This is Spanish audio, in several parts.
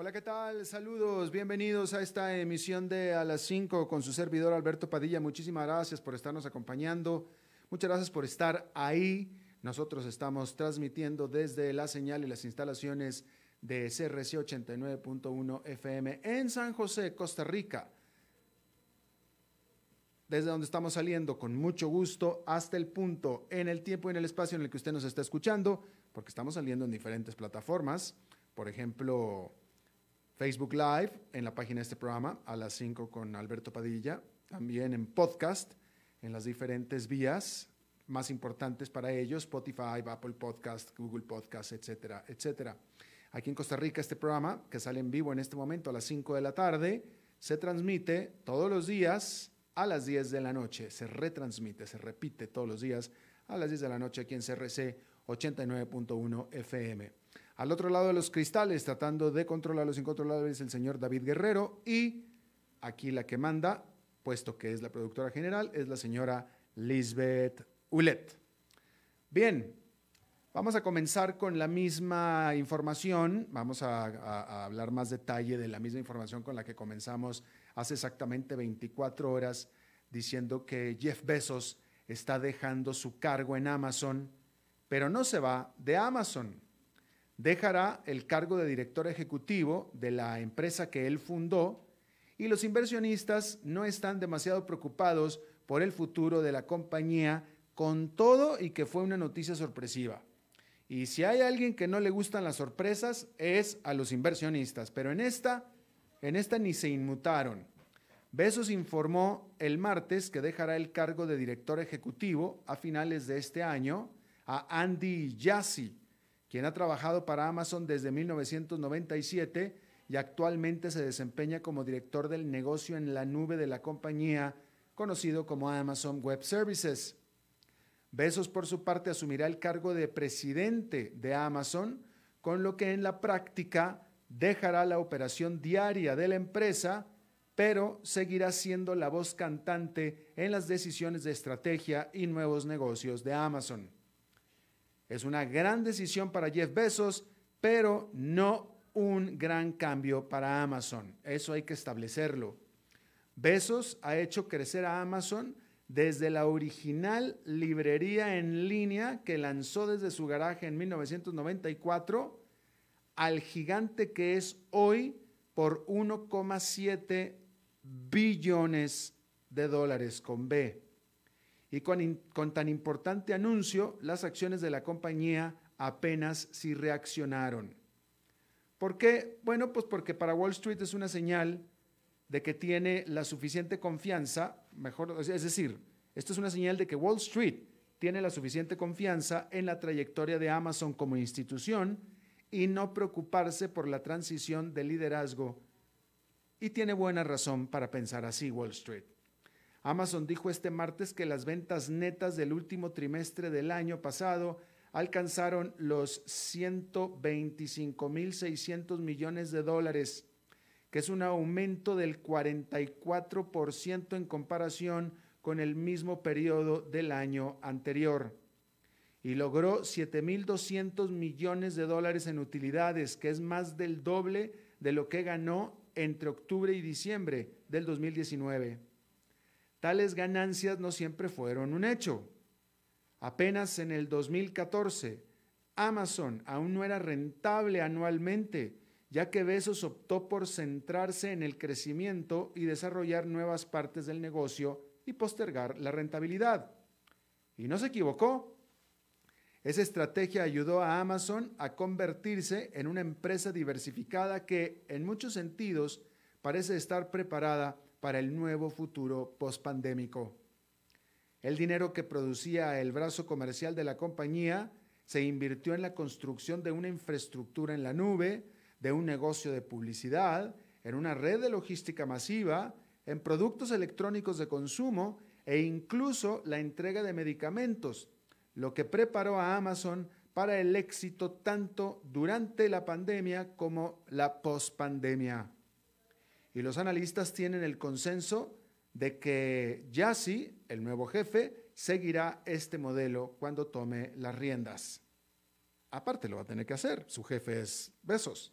Hola, ¿qué tal? Saludos, bienvenidos a esta emisión de A las 5 con su servidor Alberto Padilla. Muchísimas gracias por estarnos acompañando. Muchas gracias por estar ahí. Nosotros estamos transmitiendo desde la señal y las instalaciones de CRC 89.1 FM en San José, Costa Rica. Desde donde estamos saliendo con mucho gusto hasta el punto, en el tiempo y en el espacio en el que usted nos está escuchando, porque estamos saliendo en diferentes plataformas. Por ejemplo, Facebook Live en la página de este programa a las 5 con Alberto Padilla, también en podcast, en las diferentes vías más importantes para ellos, Spotify, Apple Podcast, Google Podcast, etcétera, etcétera. Aquí en Costa Rica este programa, que sale en vivo en este momento a las 5 de la tarde, se transmite todos los días a las 10 de la noche, se retransmite, se repite todos los días a las 10 de la noche aquí en CRC 89.1 FM. Al otro lado de los cristales, tratando de controlar los incontrolables, el señor David Guerrero. Y aquí la que manda, puesto que es la productora general, es la señora Lisbeth Ulet. Bien, vamos a comenzar con la misma información. Vamos a, a, hablar más detalle de la misma información con la que comenzamos hace exactamente 24 horas, diciendo que Jeff Bezos está dejando su cargo en Amazon, pero no se va de Amazon dejará el cargo de director ejecutivo de la empresa que él fundó y los inversionistas no están demasiado preocupados por el futuro de la compañía con todo y que fue una noticia sorpresiva. Y si hay alguien que no le gustan las sorpresas es a los inversionistas, pero en esta, en esta ni se inmutaron. Besos informó el martes que dejará el cargo de director ejecutivo a finales de este año a Andy Jassy, quien ha trabajado para Amazon desde 1997 y actualmente se desempeña como director del negocio en la nube de la compañía, conocido como Amazon Web Services. Besos, por su parte, asumirá el cargo de presidente de Amazon, con lo que en la práctica dejará la operación diaria de la empresa, pero seguirá siendo la voz cantante en las decisiones de estrategia y nuevos negocios de Amazon. Es una gran decisión para Jeff Bezos, pero no un gran cambio para Amazon. Eso hay que establecerlo. Bezos ha hecho crecer a Amazon desde la original librería en línea que lanzó desde su garaje en 1994 al gigante que es hoy por 1,7 billones de dólares con B. Y con, con, tan importante anuncio, las acciones de la compañía apenas si reaccionaron. ¿Por qué? Bueno, pues porque para Wall Street es una señal de que tiene la suficiente confianza, mejor, es decir, esto es una señal de que Wall Street tiene la suficiente confianza en la trayectoria de Amazon como institución y no preocuparse por la transición de liderazgo. Y tiene buena razón para pensar así Wall Street. Amazon dijo este martes que las ventas netas del último trimestre del año pasado alcanzaron los 125.600 millones de dólares, que es un aumento del 44% en comparación con el mismo periodo del año anterior. Y logró 7.200 millones de dólares en utilidades, que es más del doble de lo que ganó entre octubre y diciembre del 2019. Tales ganancias no siempre fueron un hecho. Apenas en el 2014, Amazon aún no era rentable anualmente, ya que Bezos optó por centrarse en el crecimiento y desarrollar nuevas partes del negocio y postergar la rentabilidad. Y no se equivocó. Esa estrategia ayudó a Amazon a convertirse en una empresa diversificada que, en muchos sentidos, parece estar preparada para el nuevo futuro pospandémico. El dinero que producía el brazo comercial de la compañía se invirtió en la construcción de una infraestructura en la nube, de un negocio de publicidad, en una red de logística masiva, en productos electrónicos de consumo, e incluso la entrega de medicamentos, lo que preparó a Amazon para el éxito tanto durante la pandemia como la pospandemia. Y los analistas tienen el consenso de que Yassi, el nuevo jefe, seguirá este modelo cuando tome las riendas. Aparte lo va a tener que hacer, su jefe es Besos.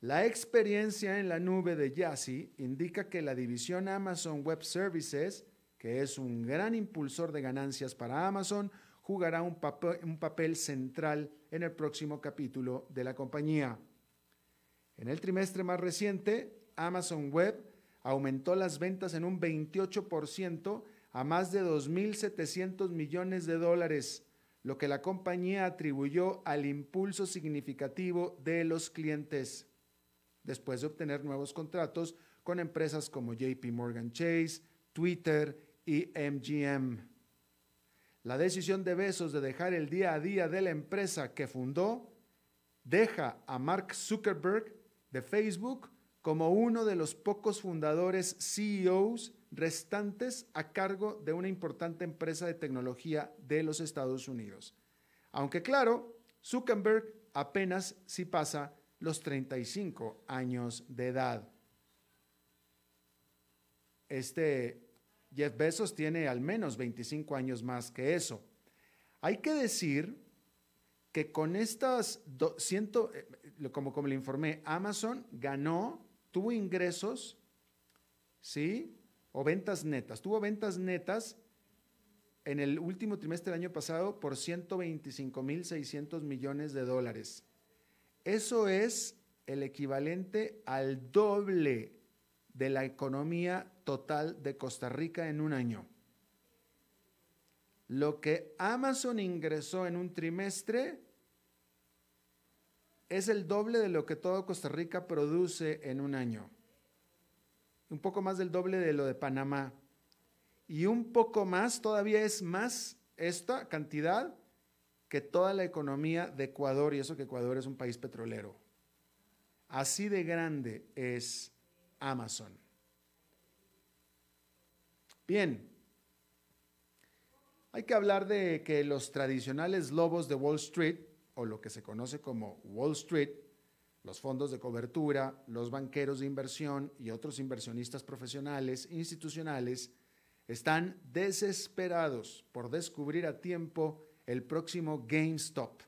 La experiencia en la nube de Yassi indica que la división Amazon Web Services, que es un gran impulsor de ganancias para Amazon, jugará un papel, un papel central en el próximo capítulo de la compañía. En el trimestre más reciente, Amazon Web aumentó las ventas en un 28% a más de 2.700 millones de dólares, lo que la compañía atribuyó al impulso significativo de los clientes, después de obtener nuevos contratos con empresas como JP Morgan Chase, Twitter y MGM. La decisión de Besos de dejar el día a día de la empresa que fundó deja a Mark Zuckerberg de Facebook como uno de los pocos fundadores CEOs restantes a cargo de una importante empresa de tecnología de los Estados Unidos. Aunque claro, Zuckerberg apenas si pasa los 35 años de edad. Este Jeff Bezos tiene al menos 25 años más que eso. Hay que decir que con estas, ciento, eh, como, como le informé, Amazon ganó tuvo ingresos, ¿sí? O ventas netas. Tuvo ventas netas en el último trimestre del año pasado por 125.600 millones de dólares. Eso es el equivalente al doble de la economía total de Costa Rica en un año. Lo que Amazon ingresó en un trimestre es el doble de lo que todo Costa Rica produce en un año. Un poco más del doble de lo de Panamá. Y un poco más, todavía es más esta cantidad que toda la economía de Ecuador, y eso que Ecuador es un país petrolero. Así de grande es Amazon. Bien, hay que hablar de que los tradicionales lobos de Wall Street o lo que se conoce como Wall Street, los fondos de cobertura, los banqueros de inversión y otros inversionistas profesionales institucionales están desesperados por descubrir a tiempo el próximo GameStop,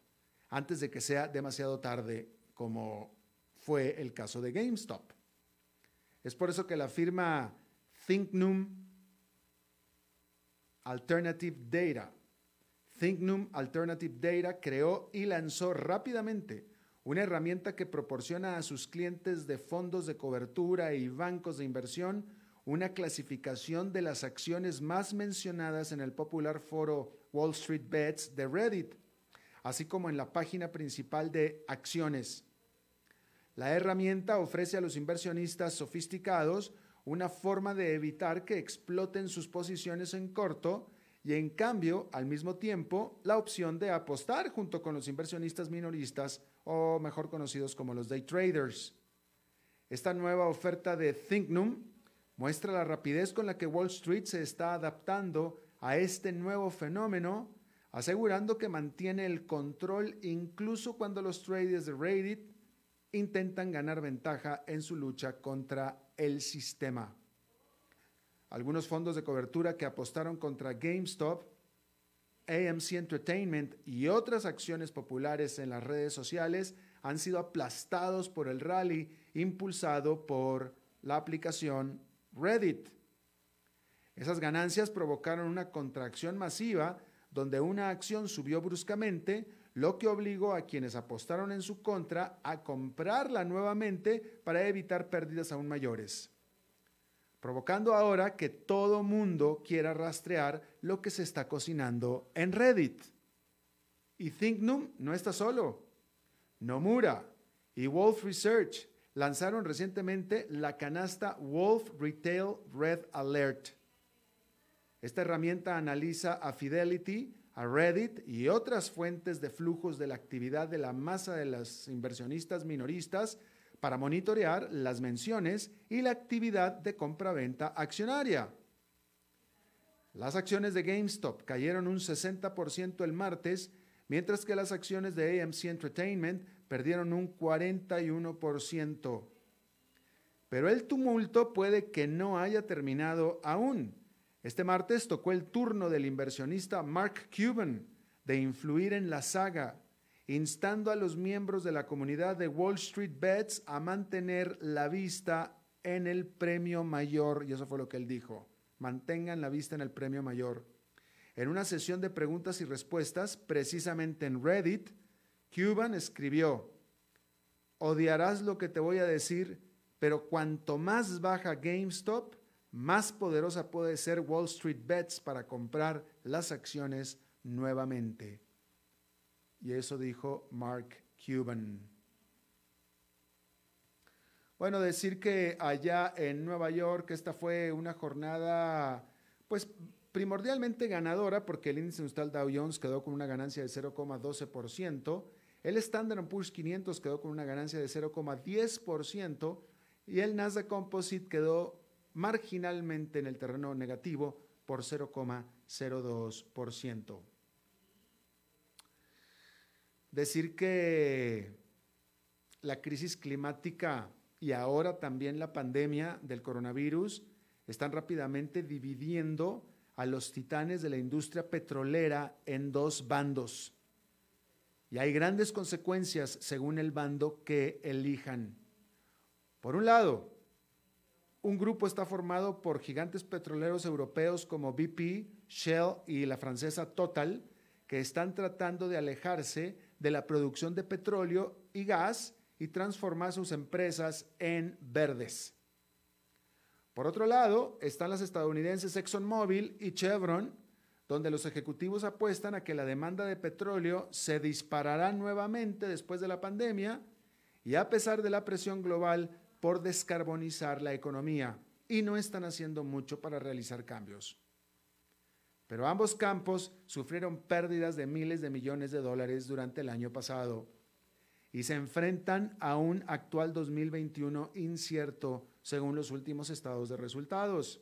antes de que sea demasiado tarde, como fue el caso de GameStop. Es por eso que la firma ThinkNum Alternative Data ThinkNum Alternative Data creó y lanzó rápidamente una herramienta que proporciona a sus clientes de fondos de cobertura y bancos de inversión una clasificación de las acciones más mencionadas en el popular foro Wall Street Bets de Reddit, así como en la página principal de acciones. La herramienta ofrece a los inversionistas sofisticados una forma de evitar que exploten sus posiciones en corto y en cambio, al mismo tiempo, la opción de apostar junto con los inversionistas minoristas o mejor conocidos como los day traders. Esta nueva oferta de ThinkNum muestra la rapidez con la que Wall Street se está adaptando a este nuevo fenómeno, asegurando que mantiene el control incluso cuando los traders de Reddit intentan ganar ventaja en su lucha contra el sistema. Algunos fondos de cobertura que apostaron contra GameStop, AMC Entertainment y otras acciones populares en las redes sociales han sido aplastados por el rally impulsado por la aplicación Reddit. Esas ganancias provocaron una contracción masiva donde una acción subió bruscamente, lo que obligó a quienes apostaron en su contra a comprarla nuevamente para evitar pérdidas aún mayores provocando ahora que todo mundo quiera rastrear lo que se está cocinando en Reddit. Y ThinkNum no está solo. Nomura y Wolf Research lanzaron recientemente la canasta Wolf Retail Red Alert. Esta herramienta analiza a Fidelity, a Reddit y otras fuentes de flujos de la actividad de la masa de los inversionistas minoristas para monitorear las menciones y la actividad de compra-venta accionaria. Las acciones de GameStop cayeron un 60% el martes, mientras que las acciones de AMC Entertainment perdieron un 41%. Pero el tumulto puede que no haya terminado aún. Este martes tocó el turno del inversionista Mark Cuban de influir en la saga, instando a los miembros de la comunidad de Wall Street Bets a mantener la vista en el premio mayor, y eso fue lo que él dijo, mantengan la vista en el premio mayor. En una sesión de preguntas y respuestas, precisamente en Reddit, Cuban escribió, odiarás lo que te voy a decir, pero cuanto más baja GameStop, más poderosa puede ser Wall Street Bets para comprar las acciones nuevamente. Y eso dijo Mark Cuban. Bueno, decir que allá en Nueva York esta fue una jornada, pues primordialmente ganadora, porque el índice industrial Dow Jones quedó con una ganancia de 0,12%, el Standard Poor's 500 quedó con una ganancia de 0,10%, y el Nasdaq Composite quedó marginalmente en el terreno negativo por 0,02%. Decir que la crisis climática y ahora también la pandemia del coronavirus están rápidamente dividiendo a los titanes de la industria petrolera en dos bandos. Y hay grandes consecuencias según el bando que elijan. Por un lado, un grupo está formado por gigantes petroleros europeos como BP, Shell y la francesa Total, que están tratando de alejarse de la producción de petróleo y gas y transformar sus empresas en verdes. Por otro lado, están las estadounidenses ExxonMobil y Chevron, donde los ejecutivos apuestan a que la demanda de petróleo se disparará nuevamente después de la pandemia y a pesar de la presión global por descarbonizar la economía y no están haciendo mucho para realizar cambios. Pero ambos campos sufrieron pérdidas de miles de millones de dólares durante el año pasado y se enfrentan a un actual 2021 incierto según los últimos estados de resultados.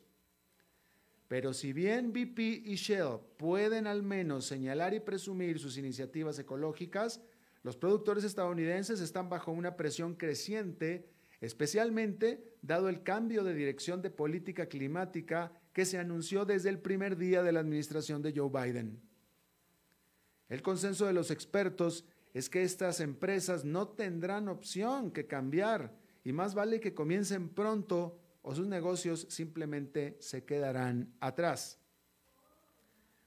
Pero si bien BP y Shell pueden al menos señalar y presumir sus iniciativas ecológicas, los productores estadounidenses están bajo una presión creciente especialmente dado el cambio de dirección de política climática que se anunció desde el primer día de la administración de Joe Biden. El consenso de los expertos es que estas empresas no tendrán opción que cambiar y más vale que comiencen pronto o sus negocios simplemente se quedarán atrás.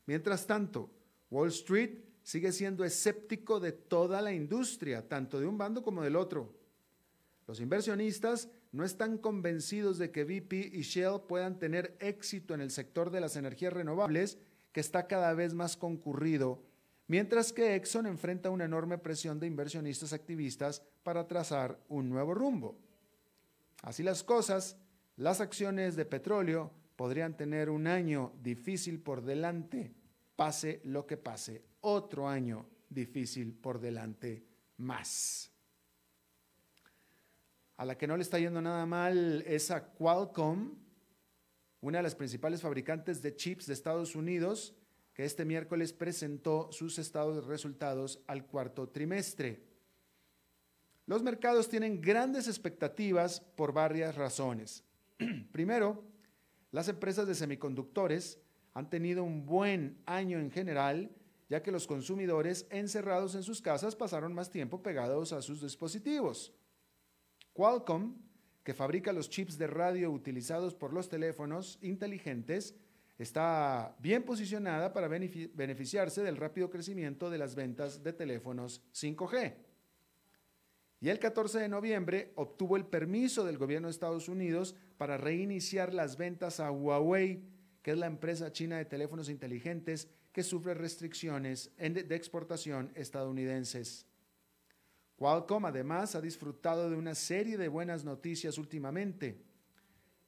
Mientras tanto, Wall Street sigue siendo escéptico de toda la industria, tanto de un bando como del otro. Los inversionistas no están convencidos de que BP y Shell puedan tener éxito en el sector de las energías renovables, que está cada vez más concurrido, mientras que Exxon enfrenta una enorme presión de inversionistas activistas para trazar un nuevo rumbo. Así las cosas, las acciones de petróleo podrían tener un año difícil por delante, pase lo que pase, otro año difícil por delante más. A la que no le está yendo nada mal es a Qualcomm, una de las principales fabricantes de chips de Estados Unidos, que este miércoles presentó sus estados de resultados al cuarto trimestre. Los mercados tienen grandes expectativas por varias razones. Primero, las empresas de semiconductores han tenido un buen año en general, ya que los consumidores encerrados en sus casas pasaron más tiempo pegados a sus dispositivos. Qualcomm, que fabrica los chips de radio utilizados por los teléfonos inteligentes, está bien posicionada para beneficiarse del rápido crecimiento de las ventas de teléfonos 5G. Y el 14 de noviembre obtuvo el permiso del gobierno de Estados Unidos para reiniciar las ventas a Huawei, que es la empresa china de teléfonos inteligentes que sufre restricciones de exportación estadounidenses. Qualcomm además ha disfrutado de una serie de buenas noticias últimamente.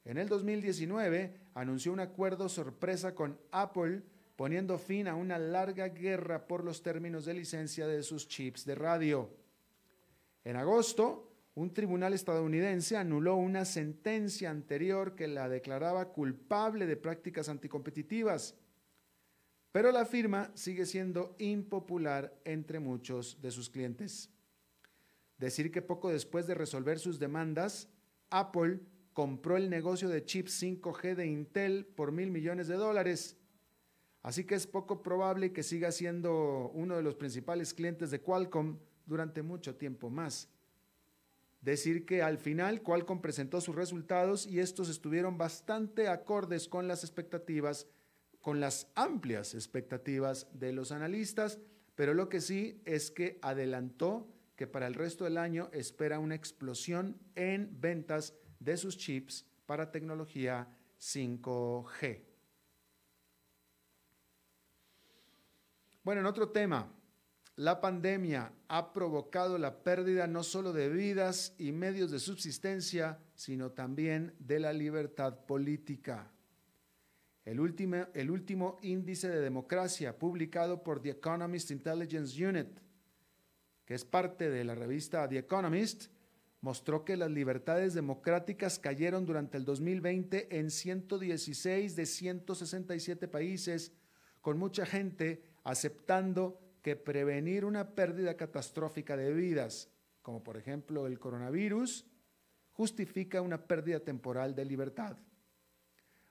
En el 2019 anunció un acuerdo sorpresa con Apple poniendo fin a una larga guerra por los términos de licencia de sus chips de radio. En agosto, un tribunal estadounidense anuló una sentencia anterior que la declaraba culpable de prácticas anticompetitivas pero la firma sigue siendo impopular entre muchos de sus clientes. Decir que poco después de resolver sus demandas, Apple compró el negocio de chips 5G de Intel por mil millones de dólares. Así que es poco probable que siga siendo uno de los principales clientes de Qualcomm durante mucho tiempo más. Decir que al final Qualcomm presentó sus resultados y estos estuvieron bastante acordes con las expectativas, con las amplias expectativas de los analistas, pero lo que sí es que adelantó que para el resto del año espera una explosión en ventas de sus chips para tecnología 5G. Bueno, en otro tema, la pandemia ha provocado la pérdida no solo de vidas y medios de subsistencia, sino también de la libertad política. El último, el último índice de democracia publicado por The Economist Intelligence Unit que es parte de la revista The Economist, mostró que las libertades democráticas cayeron durante el 2020 en 116 de 167 países, con mucha gente aceptando que prevenir una pérdida catastrófica de vidas, como por ejemplo el coronavirus, justifica una pérdida temporal de libertad.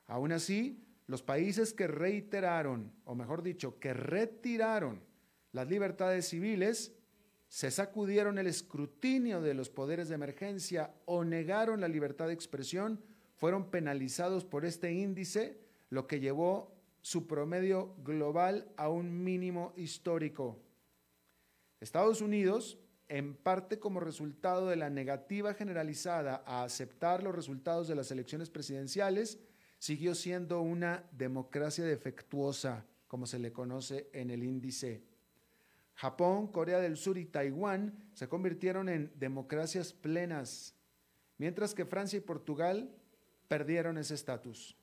Aún así, los países que reiteraron, o mejor dicho, que retiraron las libertades civiles, se sacudieron el escrutinio de los poderes de emergencia o negaron la libertad de expresión, fueron penalizados por este índice, lo que llevó su promedio global a un mínimo histórico. Estados Unidos, en parte como resultado de la negativa generalizada a aceptar los resultados de las elecciones presidenciales, siguió siendo una democracia defectuosa, como se le conoce en el índice Japón, Corea del Sur y Taiwán se convirtieron en democracias plenas, mientras que Francia y Portugal perdieron ese estatus.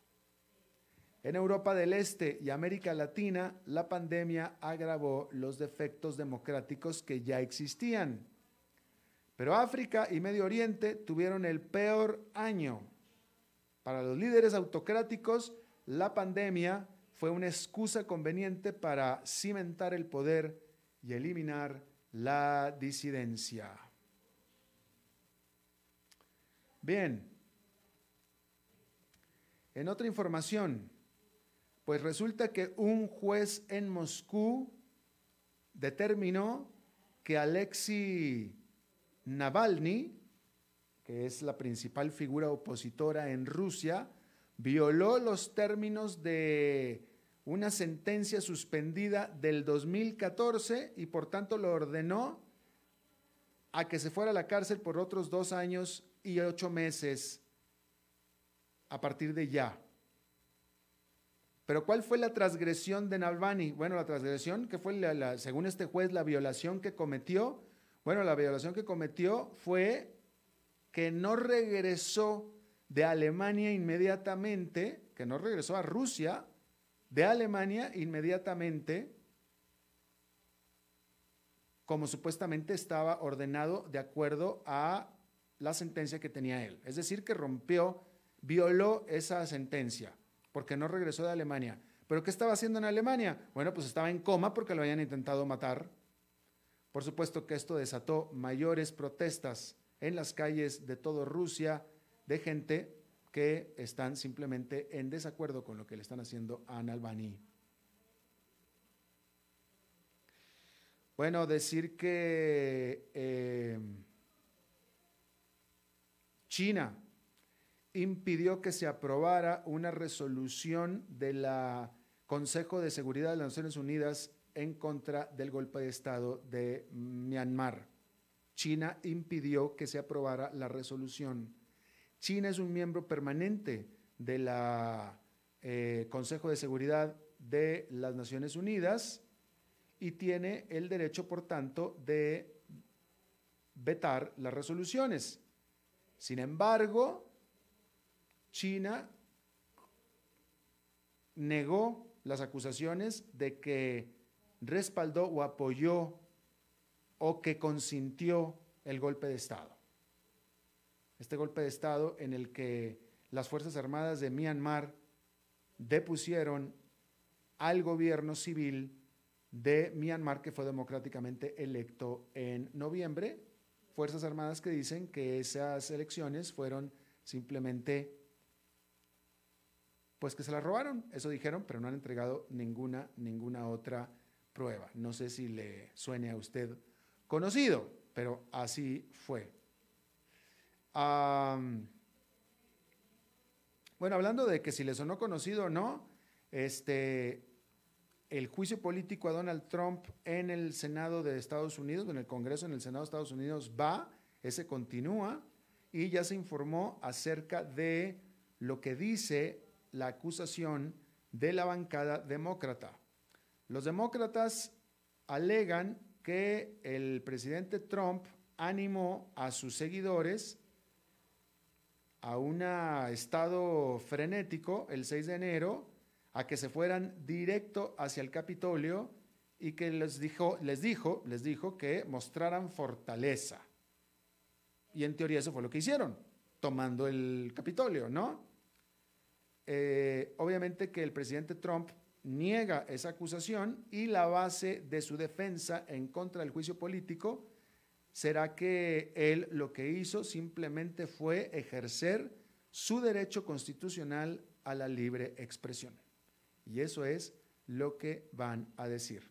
En Europa del Este y América Latina, la pandemia agravó los defectos democráticos que ya existían. Pero África y Medio Oriente tuvieron el peor año. Para los líderes autocráticos, la pandemia fue una excusa conveniente para cimentar el poder y eliminar la disidencia. Bien, en otra información, pues resulta que un juez en Moscú determinó que Alexei Navalny, que es la principal figura opositora en Rusia, violó los términos de una sentencia suspendida del 2014 y por tanto lo ordenó a que se fuera a la cárcel por otros dos años y ocho meses a partir de ya. Pero ¿cuál fue la transgresión de Navalny? Bueno, la transgresión que fue, según este juez, la violación que cometió. Bueno, la violación que cometió fue que no regresó de Alemania inmediatamente, que no regresó a Rusia de Alemania inmediatamente, como supuestamente estaba ordenado de acuerdo a la sentencia que tenía él. Es decir, que rompió, violó esa sentencia, porque no regresó de Alemania. ¿Pero qué estaba haciendo en Alemania? Bueno, pues estaba en coma porque lo habían intentado matar. Por supuesto que esto desató mayores protestas en las calles de toda Rusia de gente que están simplemente en desacuerdo con lo que le están haciendo a Albany. Bueno, decir que eh, China impidió que se aprobara una resolución del Consejo de Seguridad de las Naciones Unidas en contra del golpe de Estado de Myanmar. China impidió que se aprobara la resolución China es un miembro permanente del eh, Consejo de Seguridad de las Naciones Unidas y tiene el derecho, por tanto, de vetar las resoluciones. Sin embargo, China negó las acusaciones de que respaldó o apoyó o que consintió el golpe de Estado este golpe de Estado en el que las Fuerzas Armadas de Myanmar depusieron al gobierno civil de Myanmar, que fue democráticamente electo en noviembre. Fuerzas Armadas que dicen que esas elecciones fueron simplemente, pues que se las robaron, eso dijeron, pero no han entregado ninguna, ninguna otra prueba. No sé si le suene a usted conocido, pero así fue. Bueno, hablando de que si le sonó conocido o no, este, el juicio político a Donald Trump en el Senado de Estados Unidos, en el Congreso en el Senado de Estados Unidos va, ese continúa, y ya se informó acerca de lo que dice la acusación de la bancada demócrata. Los demócratas alegan que el presidente Trump animó a sus seguidores a un estado frenético el 6 de enero, a que se fueran directo hacia el Capitolio y que les dijo, les dijo, les dijo que mostraran fortaleza. Y en teoría eso fue lo que hicieron, tomando el Capitolio, ¿no? Eh, obviamente que el presidente Trump niega esa acusación y la base de su defensa en contra del juicio político será que él lo que hizo simplemente fue ejercer su derecho constitucional a la libre expresión. Y eso es lo que van a decir.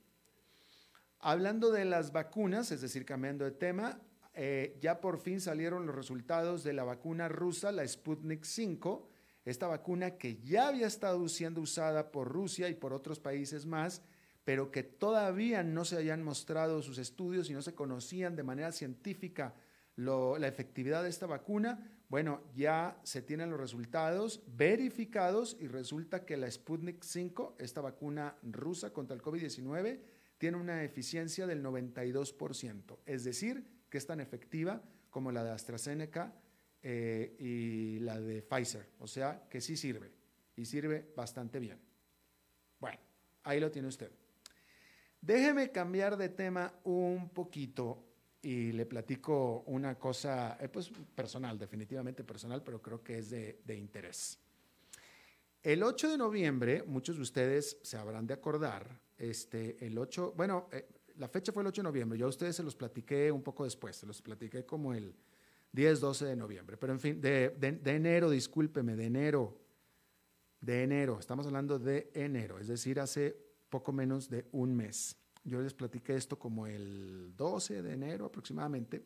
Hablando de las vacunas, es decir, cambiando de tema, eh, ya por fin salieron los resultados de la vacuna rusa, la Sputnik 5, esta vacuna que ya había estado siendo usada por Rusia y por otros países más, pero que todavía no se habían mostrado sus estudios y no se conocían de manera científica la efectividad de esta vacuna. Bueno, ya se tienen los resultados verificados y resulta que la Sputnik 5, esta vacuna rusa contra el COVID-19, tiene una eficiencia del 92%, es decir, que es tan efectiva como la de AstraZeneca eh, y la de Pfizer, o sea, que sí sirve y sirve bastante bien. Bueno, ahí lo tiene usted. Déjeme cambiar de tema un poquito y le platico una cosa, eh, pues personal, definitivamente personal, pero creo que es de, interés. El 8 de noviembre, muchos de ustedes se habrán de acordar, este, el 8, bueno, eh, la fecha fue el 8 de noviembre, yo a ustedes se los platiqué un poco después, se los platiqué como el 10, 12 de noviembre, pero en fin, de, de enero, discúlpeme, de enero, de enero, estamos hablando de enero, es decir, hace poco menos de un mes. Yo les platiqué esto como el 12 de enero aproximadamente,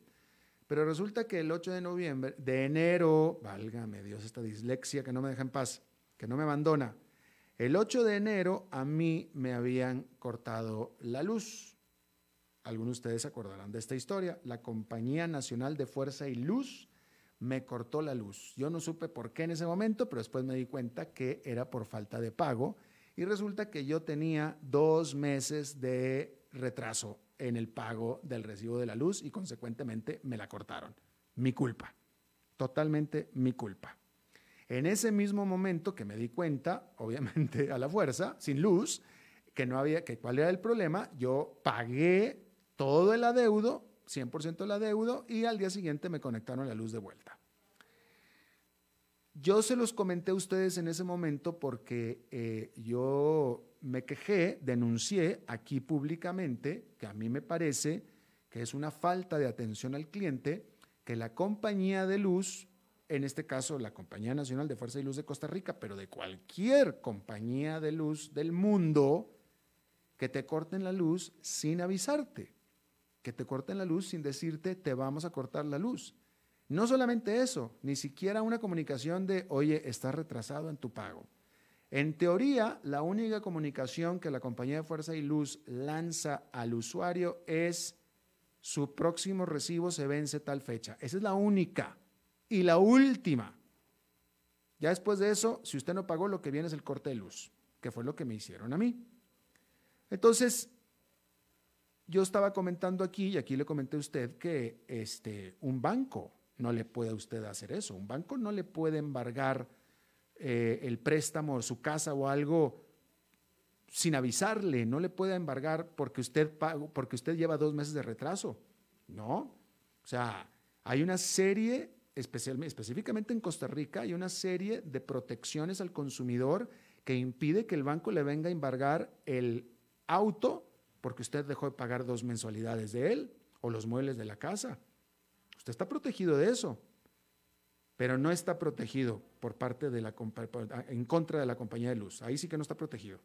pero resulta que el 8 de noviembre, de enero, válgame Dios, esta dislexia que no me deja en paz, que no me abandona, el 8 de enero a mí me habían cortado la luz. Algunos de ustedes se acordarán de esta historia. La Compañía Nacional de Fuerza y Luz me cortó la luz. Yo no supe por qué en ese momento, pero después me di cuenta que era por falta de pago y resulta que yo tenía dos meses de retraso en el pago del recibo de la luz y consecuentemente me la cortaron. Mi culpa, totalmente mi culpa. En ese mismo momento que me di cuenta, obviamente a la fuerza, sin luz, que no había, que cuál era el problema, yo pagué todo el adeudo, 100% el adeudo, y al día siguiente me conectaron la luz de vuelta. Yo se los comenté a ustedes en ese momento porque eh, yo me quejé, denuncié aquí públicamente que a mí me parece que es una falta de atención al cliente que la compañía de luz, en este caso la Compañía Nacional de Fuerza y Luz de Costa Rica, pero de cualquier compañía de luz del mundo, que te corten la luz sin avisarte, que te corten la luz sin decirte te vamos a cortar la luz. No solamente eso, ni siquiera una comunicación de, oye, estás retrasado en tu pago. En teoría, la única comunicación que la compañía de fuerza y luz lanza al usuario es su próximo recibo se vence tal fecha. Esa es la única y la última. Ya después de eso, si usted no pagó, lo que viene es el corte de luz, que fue lo que me hicieron a mí. Entonces, yo estaba comentando aquí, y aquí le comenté a usted, que este, un banco no le puede usted hacer eso. Un banco no le puede embargar eh, el préstamo, su casa o algo sin avisarle, no le puede embargar porque usted, porque usted lleva dos meses de retraso. No. O sea, hay una serie, específicamente en Costa Rica, hay una serie de protecciones al consumidor que impide que el banco le venga a embargar el auto porque usted dejó de pagar dos mensualidades de él o los muebles de la casa. Usted está protegido de eso, pero no está protegido por parte de la en contra de la compañía de luz. Ahí sí que no está protegido.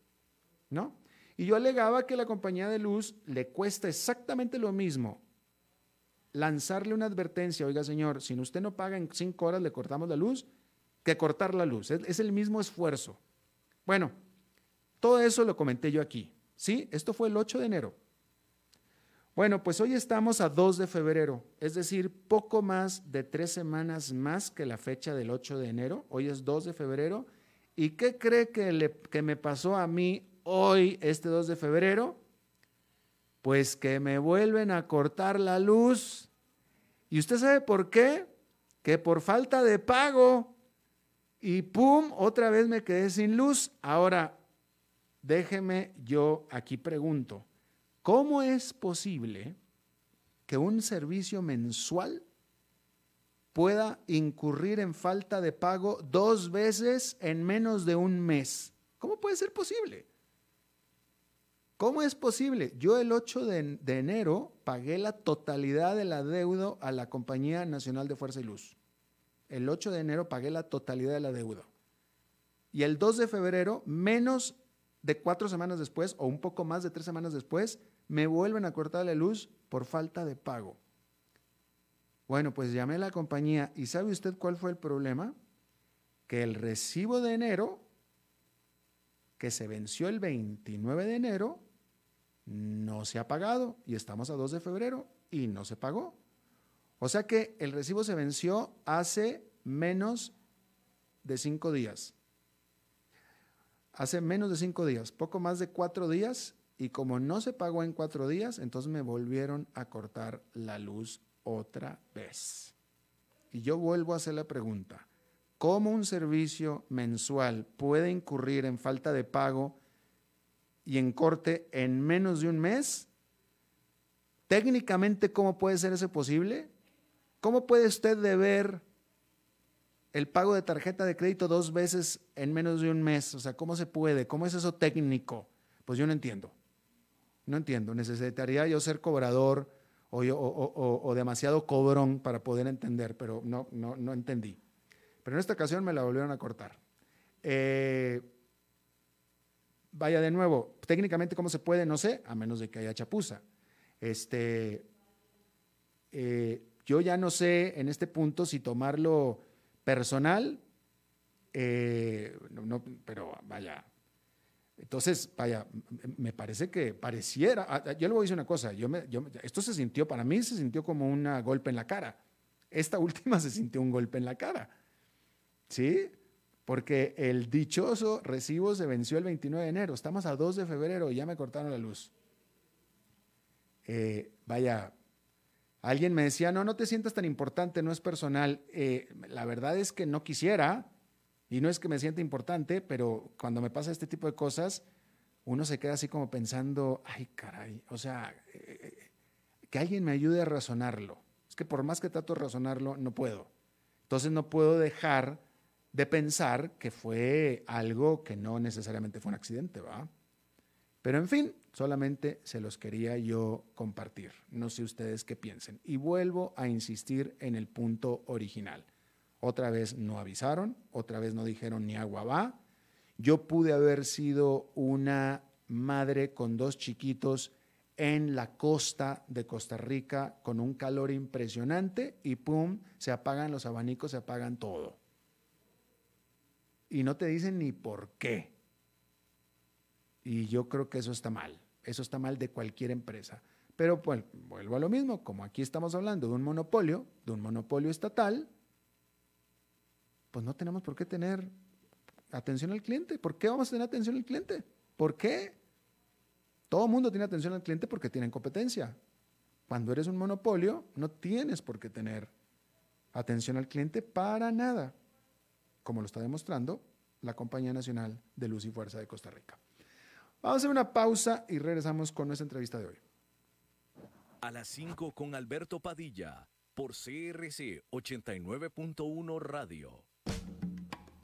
¿No? Y yo alegaba que la compañía de luz le cuesta exactamente lo mismo lanzarle una advertencia, oiga señor, si usted no paga en cinco horas le cortamos la luz, que cortar la luz. Es, el mismo esfuerzo. Bueno, todo eso lo comenté yo aquí. ¿Sí? Esto fue el 8 de enero. Bueno, pues hoy estamos a 2 de febrero, es decir, poco más de tres semanas más que la fecha del 8 de enero. Hoy es 2 de febrero. ¿Y qué cree que, le, que me pasó a mí hoy, este 2 de febrero? Pues que me vuelven a cortar la luz. ¿Y usted sabe por qué? Que por falta de pago. Y pum, otra vez me quedé sin luz. Ahora, déjeme yo aquí pregunto, ¿cómo es posible que un servicio mensual pueda incurrir en falta de pago dos veces en menos de un mes? ¿Cómo puede ser posible? ¿Cómo es posible? Yo el 8 de, enero pagué la totalidad de la deuda a la Compañía Nacional de Fuerza y Luz. El 8 de enero pagué la totalidad de la deuda. Y el 2 de febrero, menos de cuatro semanas después, o un poco más de tres semanas después, me vuelven a cortar la luz por falta de pago. Bueno, pues llamé a la compañía y ¿sabe usted cuál fue el problema? Que el recibo de enero, que se venció el 29 de enero, no se ha pagado y estamos a 2 de febrero y no se pagó. O sea que el recibo se venció hace menos de cinco días. Hace menos de cinco días, poco más de cuatro días, y como no se pagó en cuatro días, entonces me volvieron a cortar la luz otra vez. Y yo vuelvo a hacer la pregunta, ¿cómo un servicio mensual puede incurrir en falta de pago y en corte en menos de un mes? Técnicamente, ¿cómo puede ser eso posible? ¿Cómo puede usted deber el pago de tarjeta de crédito dos veces en menos de un mes? O sea, ¿cómo se puede? ¿Cómo es eso técnico? Pues yo no entiendo. No entiendo. Necesitaría yo ser cobrador o, demasiado cobrón para poder entender, pero no, entendí. Pero en esta ocasión me la volvieron a cortar. Eh, Vaya de nuevo, técnicamente cómo se puede, no sé, a menos de que haya chapuza. Este, eh, yo ya no sé en este punto si tomarlo personal, eh, no, pero vaya. Entonces, vaya, me parece que pareciera, ah, yo le voy a decir una cosa, esto se sintió, para mí se sintió como un golpe en la cara. Esta última se sintió un golpe en la cara. ¿Sí? porque el dichoso recibo se venció el 29 de enero. Estamos a 2 de febrero y ya me cortaron la luz. Eh, vaya, alguien me decía, no, no te sientas tan importante, no es personal. Eh, la verdad es que no quisiera, y no es que me sienta importante, pero cuando me pasa este tipo de cosas, uno se queda así como pensando, ay caray, o sea, eh, que alguien me ayude a razonarlo. Es que por más que trato de razonarlo, no puedo. Entonces no puedo dejar de pensar que fue algo que no necesariamente fue un accidente, ¿va? Pero en fin, solamente se los quería yo compartir. No sé ustedes qué piensen. Y vuelvo a insistir en el punto original. Otra vez no avisaron, otra vez no dijeron ni agua va. Yo pude haber sido una madre con dos chiquitos en la costa de Costa Rica con un calor impresionante y pum, se apagan los abanicos, se apagan todo y no te dicen ni por qué. Y yo creo que eso está mal. Eso está mal de cualquier empresa. Pero pues, vuelvo a lo mismo, como aquí estamos hablando de un monopolio, de un monopolio estatal, pues no tenemos por qué tener atención al cliente. ¿Por qué vamos a tener atención al cliente? ¿Por qué? Todo el mundo tiene atención al cliente porque tienen competencia. Cuando eres un monopolio, no tienes por qué tener atención al cliente para nada como lo está demostrando la Compañía Nacional de Luz y Fuerza de Costa Rica. Vamos a hacer una pausa y regresamos con nuestra entrevista de hoy. A las 5 con Alberto Padilla por CRC 89.1 Radio.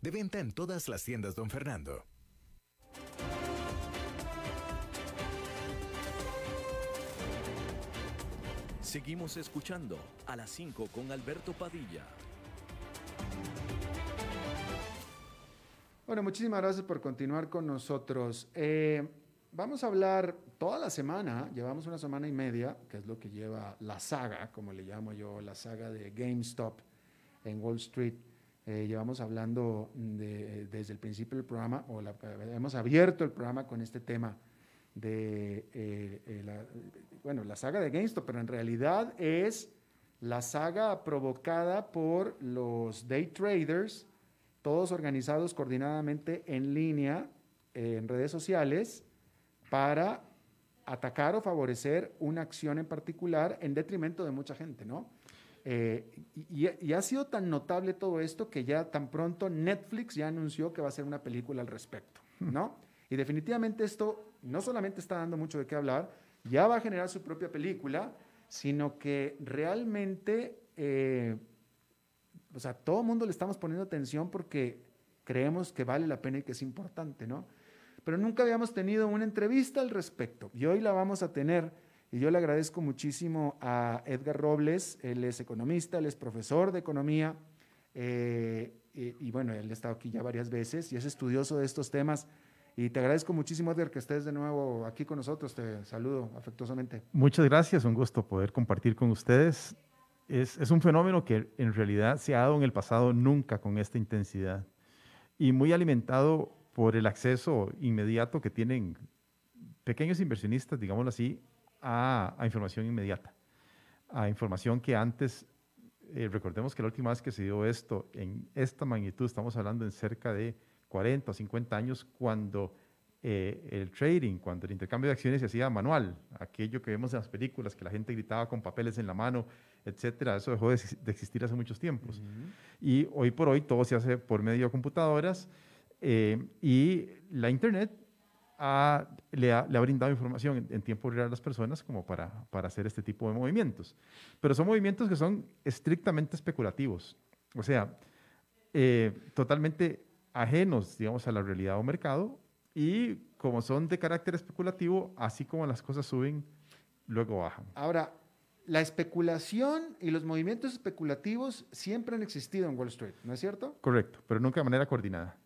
De venta en todas las tiendas, don Fernando. Seguimos escuchando a las 5 con Alberto Padilla. Bueno, muchísimas gracias por continuar con nosotros. Eh, vamos a hablar toda la semana, llevamos una semana y media, que es lo que lleva la saga, como le llamo yo, la saga de GameStop en Wall Street. Eh, llevamos hablando desde el principio del programa, o hemos abierto el programa con este tema de eh, eh, la, bueno, la saga de GameStop, pero en realidad es la saga provocada por los day traders, todos organizados coordinadamente en línea, en redes sociales, para atacar o favorecer una acción en particular en detrimento de mucha gente, ¿no? Eh, y, ha sido tan notable todo esto que ya tan pronto Netflix ya anunció que va a hacer una película al respecto, ¿no? Y definitivamente esto no solamente está dando mucho de qué hablar, ya va a generar su propia película, sino que realmente, eh, o sea, todo el mundo le estamos poniendo atención porque creemos que vale la pena y que es importante, ¿no? Pero nunca habíamos tenido una entrevista al respecto y hoy la vamos a tener y yo le agradezco muchísimo a Edgar Robles, él es economista, él es profesor de economía, eh, y, bueno, él ha estado aquí ya varias veces y es estudioso de estos temas. Y te agradezco muchísimo, Edgar, que estés de nuevo aquí con nosotros. Te saludo afectuosamente. Muchas gracias, un gusto poder compartir con ustedes. Es, es un fenómeno que en realidad se ha dado en el pasado nunca con esta intensidad y muy alimentado por el acceso inmediato que tienen pequeños inversionistas, digámoslo así, a, información inmediata, a información que antes, eh, recordemos que la última vez que se dio esto en esta magnitud, estamos hablando en cerca de 40 o 50 años, cuando eh, el trading, cuando el intercambio de acciones se hacía manual, aquello que vemos en las películas, que la gente gritaba con papeles en la mano, etcétera, eso dejó de, existir hace muchos tiempos. Y hoy por hoy todo se hace por medio de computadoras eh, y la Internet le, ha, brindado información en, tiempo real a las personas como para, para hacer este tipo de movimientos. Pero son movimientos que son estrictamente especulativos, o sea, eh, totalmente ajenos, digamos, a la realidad o mercado y como son de carácter especulativo, así como las cosas suben, luego bajan. Ahora, la especulación y los movimientos especulativos siempre han existido en Wall Street, ¿no es cierto? Correcto, pero nunca de manera coordinada.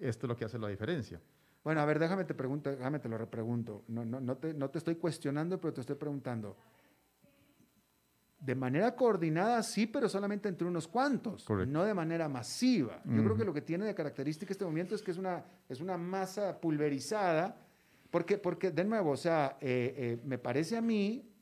Esto es lo que hace la diferencia. Bueno, a ver, déjame te pregunto, déjame te lo repregunto. No, no, no, te, no te estoy cuestionando, pero te estoy preguntando. De manera coordinada, sí, pero solamente entre unos cuantos, no de manera masiva. Yo creo que lo que tiene de característica este movimiento es que es una, es una masa pulverizada, porque, porque de nuevo, o sea, eh, eh, me parece a mí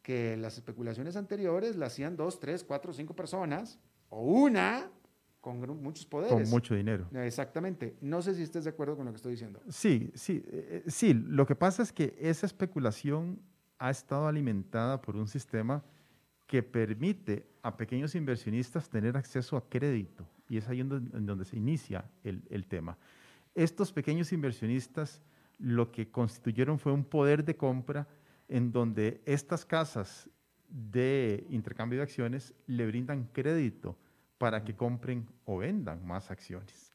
que las especulaciones anteriores las hacían dos, tres, cuatro, cinco personas, o una, con muchos poderes. Con mucho dinero. Exactamente. No sé si estés de acuerdo con lo que estoy diciendo. Sí, sí, eh, eh, sí. Lo que pasa es que esa especulación ha estado alimentada por un sistema que permite a pequeños inversionistas tener acceso a crédito. Y es ahí en donde, se inicia el, el tema. Estos pequeños inversionistas lo que constituyeron fue un poder de compra en donde estas casas de intercambio de acciones le brindan crédito para que compren o vendan más acciones.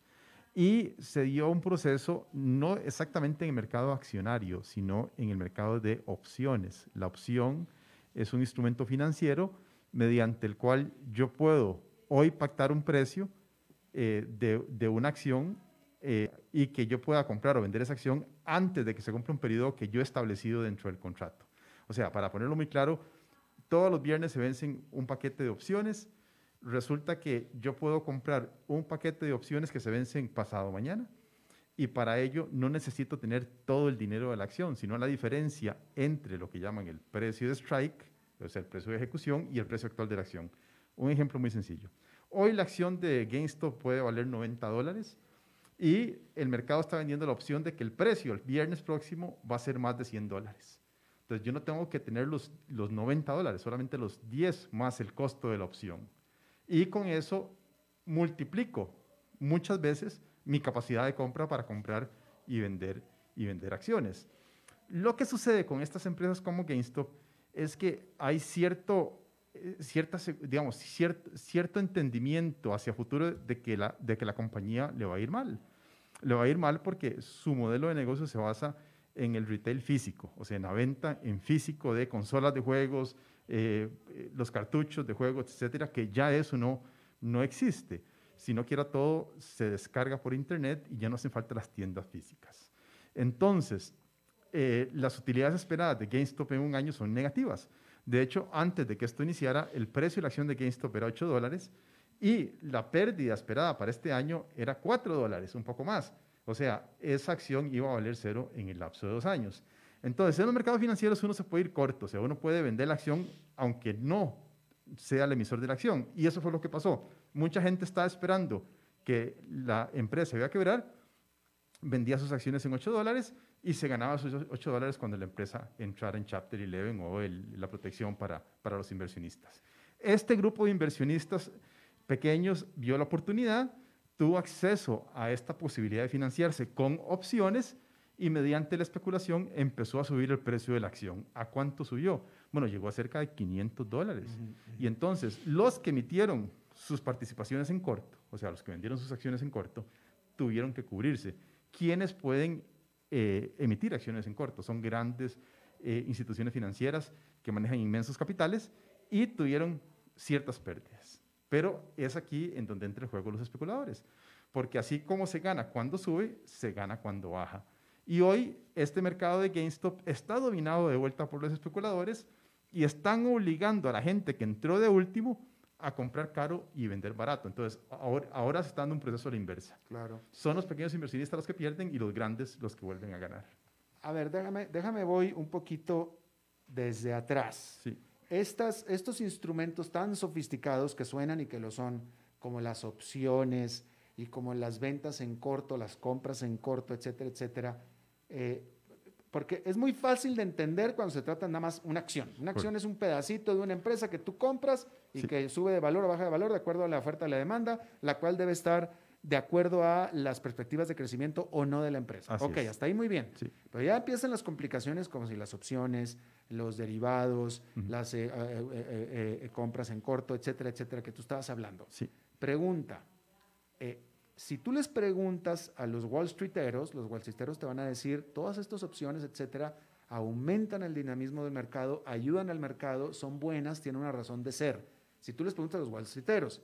Y se dio un proceso no exactamente en el mercado accionario, sino en el mercado de opciones. La opción es un instrumento financiero mediante el cual yo puedo hoy pactar un precio eh, de, una acción eh, y que yo pueda comprar o vender esa acción antes de que se cumpla un periodo que yo he establecido dentro del contrato. O sea, para ponerlo muy claro, todos los viernes se vencen un paquete de opciones. Resulta que yo puedo comprar un paquete de opciones que se vencen pasado mañana y para ello no necesito tener todo el dinero de la acción, sino la diferencia entre lo que llaman el precio de strike, o sea, el precio de ejecución y el precio actual de la acción. Un ejemplo muy sencillo. Hoy la acción de GameStop puede valer 90 dólares y el mercado está vendiendo la opción de que el precio el viernes próximo va a ser más de 100 dólares. Entonces yo no tengo que tener los, los 90 dólares, solamente los 10 más el costo de la opción. Y con eso multiplico muchas veces mi capacidad de compra para comprar y vender, y vender acciones. Lo que sucede con estas empresas como GameStop es que hay cierto, eh, cierta, digamos, cierto, cierto entendimiento hacia futuro de que, la, de que la compañía le va a ir mal. Le va a ir mal porque su modelo de negocio se basa en el retail físico, o sea, en la venta en físico de consolas de juegos, eh, eh, los cartuchos de juegos, etcétera, que ya eso no, no existe. Si no quiera todo, se descarga por internet y ya no hacen falta las tiendas físicas. Entonces, eh, las utilidades esperadas de GameStop en un año son negativas. De hecho, antes de que esto iniciara, el precio de la acción de GameStop era 8 dólares y la pérdida esperada para este año era 4 dólares, un poco más. O sea, esa acción iba a valer cero en el lapso de dos años. Entonces, en los mercados financieros uno se puede ir corto, o sea, uno puede vender la acción aunque no sea el emisor de la acción. Y eso fue lo que pasó. Mucha gente estaba esperando que la empresa iba a quebrar, vendía sus acciones en 8 dólares y se ganaba sus 8 dólares cuando la empresa entrara en Chapter 11 o la protección para, para los inversionistas. Este grupo de inversionistas pequeños vio la oportunidad tuvo acceso a esta posibilidad de financiarse con opciones y mediante la especulación empezó a subir el precio de la acción. ¿A cuánto subió? Bueno, llegó a cerca de 500 dólares. Y entonces los que emitieron sus participaciones en corto, o sea, los que vendieron sus acciones en corto, tuvieron que cubrirse. ¿Quiénes pueden eh, emitir acciones en corto? Son grandes eh, instituciones financieras que manejan inmensos capitales y tuvieron ciertas pérdidas. Pero es aquí en donde entra en juego los especuladores, porque así como se gana cuando sube, se gana cuando baja. Y hoy este mercado de GameStop está dominado de vuelta por los especuladores y están obligando a la gente que entró de último a comprar caro y vender barato. Entonces, ahora, ahora se está dando un proceso a la inversa. Claro. Son los pequeños inversionistas los que pierden y los grandes los que vuelven a ganar. A ver, déjame, déjame voy un poquito desde atrás. Sí estos instrumentos tan sofisticados que suenan y que lo son, como las opciones y como las ventas en corto, las compras en corto, etcétera, etcétera, eh, porque es muy fácil de entender cuando se trata nada más una acción. Una acción es un pedacito de una empresa que tú compras y que sube de valor o baja de valor de acuerdo a la oferta y la demanda, la cual debe estar de acuerdo a las perspectivas de crecimiento o no de la empresa. ok, hasta ahí muy bien. Pero ya empiezan las complicaciones como si las opciones, los derivados, las eh, eh, eh, compras en corto, etcétera, etcétera, que tú estabas hablando. Sí. Pregunta, si tú les preguntas a los Wall Streeteros, los Wall Streeteros te van a decir, todas estas opciones, etcétera, aumentan el dinamismo del mercado, ayudan al mercado, son buenas, tienen una razón de ser. Si tú les preguntas a los Wall Streeteros,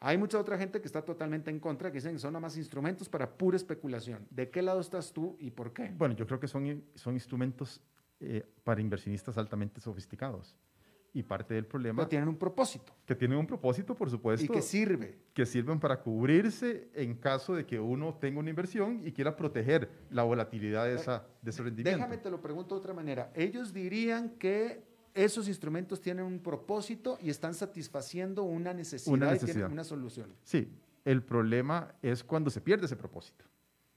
hay mucha otra gente que está totalmente en contra, que dicen que son nada más instrumentos para pura especulación. ¿De qué lado estás tú y por qué? Bueno, yo creo que son, son instrumentos eh, para inversionistas altamente sofisticados. Y parte del problema... Pero tienen un propósito. Que tienen un propósito, por supuesto. Y que sirve. Que sirven para cubrirse en caso de que uno tenga una inversión y quiera proteger la volatilidad de, esa, de ese rendimiento. Déjame te lo pregunto de otra manera. Ellos dirían que esos instrumentos tienen un propósito y están satisfaciendo una necesidad, una y tienen una solución. Sí, el problema es cuando se pierde ese propósito.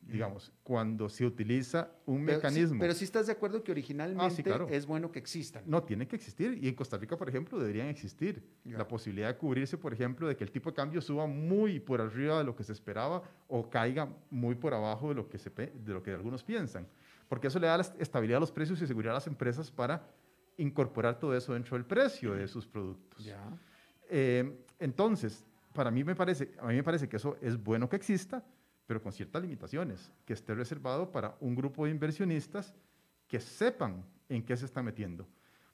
Digamos, cuando se utiliza un mecanismo. pero si estás de acuerdo que originalmente ah, es bueno que existan. No, tiene que existir. Y en Costa Rica, por ejemplo, deberían existir. La posibilidad de cubrirse, por ejemplo, de que el tipo de cambio suba muy por arriba de lo que se esperaba o caiga muy por abajo de lo que, se, de, lo que algunos piensan. porque eso le da la estabilidad a los precios y seguridad a las empresas para incorporar todo eso dentro del precio de sus productos. Eh, entonces, para mí me parece, a mí me parece que eso es bueno que exista, pero con ciertas limitaciones, que esté reservado para un grupo de inversionistas que sepan en qué se está metiendo.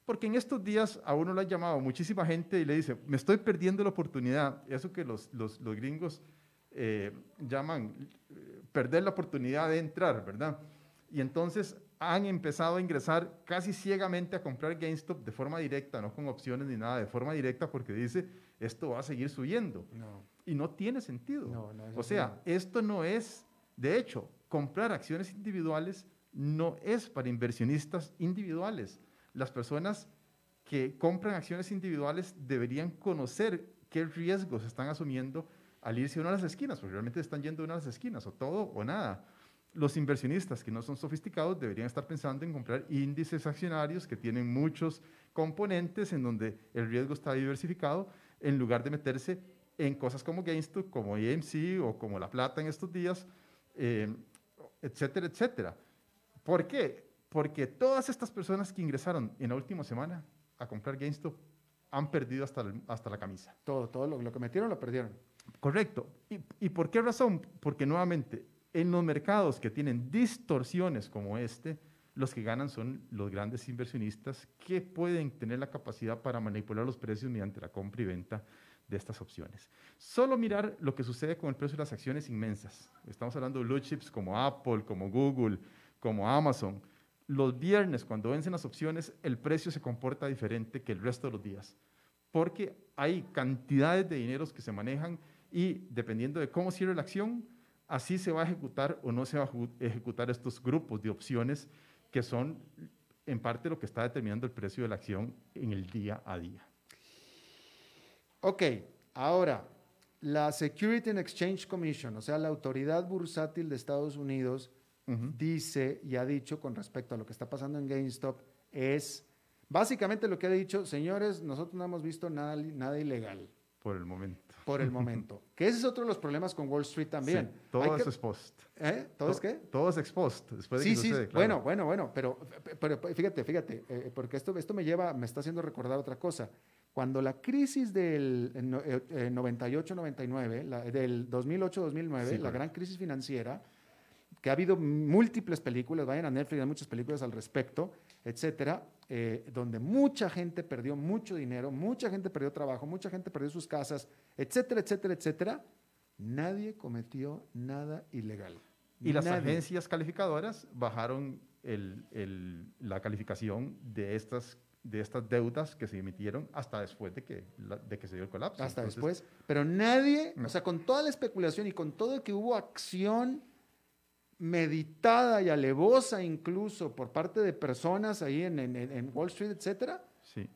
Porque en estos días a uno le ha llamado muchísima gente y le dice, me estoy perdiendo la oportunidad. Eso que los, los, los gringos eh, llaman eh, perder la oportunidad de entrar, ¿verdad? Y entonces han empezado a ingresar casi ciegamente a comprar GameStop de forma directa, no con opciones ni nada, de forma directa porque dice, esto va a seguir subiendo. Y no tiene sentido. o sea, esto no es, de hecho, comprar acciones individuales no es para inversionistas individuales. Las personas que compran acciones individuales deberían conocer qué riesgos están asumiendo al irse a una de las esquinas, porque realmente están yendo a una de las esquinas, o todo o nada los inversionistas que no son sofisticados deberían estar pensando en comprar índices accionarios que tienen muchos componentes en donde el riesgo está diversificado, en lugar de meterse en cosas como GameStop, como AMC o como La Plata en estos días, eh, etcétera, etcétera. ¿Por qué? Porque todas estas personas que ingresaron en la última semana a comprar GameStop han perdido hasta, hasta la camisa. Todo, todo lo, que metieron lo perdieron. Correcto. ¿Y, ¿Y por qué razón? Porque nuevamente en los mercados que tienen distorsiones como este, los que ganan son los grandes inversionistas que pueden tener la capacidad para manipular los precios mediante la compra y venta de estas opciones. Solo mirar lo que sucede con el precio de las acciones inmensas. Estamos hablando de blue chips como Apple, como Google, como Amazon. Los viernes, cuando vencen las opciones, el precio se comporta diferente que el resto de los días, porque hay cantidades de dineros que se manejan y dependiendo de cómo cierre la acción, así se va a ejecutar o no se va a ejecutar estos grupos de opciones que son en parte lo que está determinando el precio de la acción en el día a día. Ok, ahora, la Security and Exchange Commission, o sea, la autoridad bursátil de Estados Unidos, dice y ha dicho con respecto a lo que está pasando en GameStop, es básicamente lo que ha dicho, señores, nosotros no hemos visto nada, nada ilegal. Por el momento por el momento. que ese es otro de los problemas con Wall Street también. todo es expost. ¿Eh? ¿Todo es qué? Todo es expost. Después sí, sí, bueno, bueno, bueno, pero, pero fíjate, fíjate, eh, porque esto, esto me lleva, me está haciendo recordar otra cosa. Cuando la crisis del 98-99, eh, del 2008-2009, la gran crisis financiera, que ha habido múltiples películas, vayan a Netflix, hay muchas películas al respecto, etcétera, eh, donde mucha gente perdió mucho dinero, mucha gente perdió trabajo, mucha gente perdió sus casas, etcétera, etcétera, etcétera, nadie cometió nada ilegal. Y las agencias calificadoras bajaron la calificación de estas, de estas deudas que se emitieron hasta después de que, de que se dio el colapso. Hasta después. Pero nadie, o sea, con toda la especulación y con todo que hubo acción meditada y alevosa incluso por parte de personas ahí en, Wall Street, etcétera,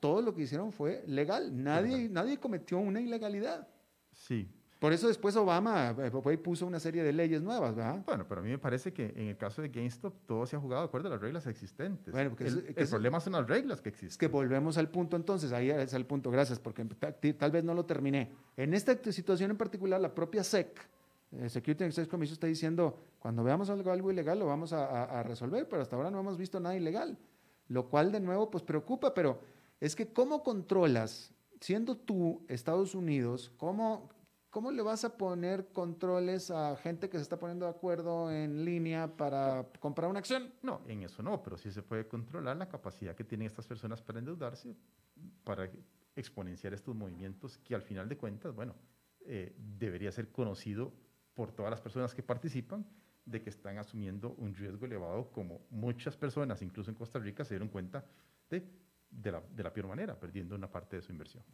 todo lo que hicieron fue legal. Nadie, nadie cometió una ilegalidad. Sí. Por eso después Obama eh, puso una serie de leyes nuevas, ¿verdad? Bueno, pero a mí me parece que en el caso de GameStop todo se ha jugado de acuerdo a las reglas existentes. Bueno, porque el, el problema son las reglas que existen. Es que volvemos al punto entonces, ahí es el punto, gracias, porque tal vez no lo terminé. En esta situación en particular, la propia SEC, Security and Exchange Commission está diciendo, cuando veamos algo, algo ilegal lo vamos a, resolver, pero hasta ahora no hemos visto nada ilegal, lo cual de nuevo pues preocupa, pero es que ¿cómo controlas, siendo tú Estados Unidos, cómo, cómo le vas a poner controles a gente que se está poniendo de acuerdo en línea para comprar una acción? No, en eso no, pero sí se puede controlar la capacidad que tienen estas personas para endeudarse, para exponenciar estos movimientos que al final de cuentas, bueno, eh, debería ser conocido por todas las personas que participan de que están asumiendo un riesgo elevado como muchas personas, incluso en Costa Rica, se dieron cuenta de, de, la, de la peor manera, perdiendo una parte de su inversión.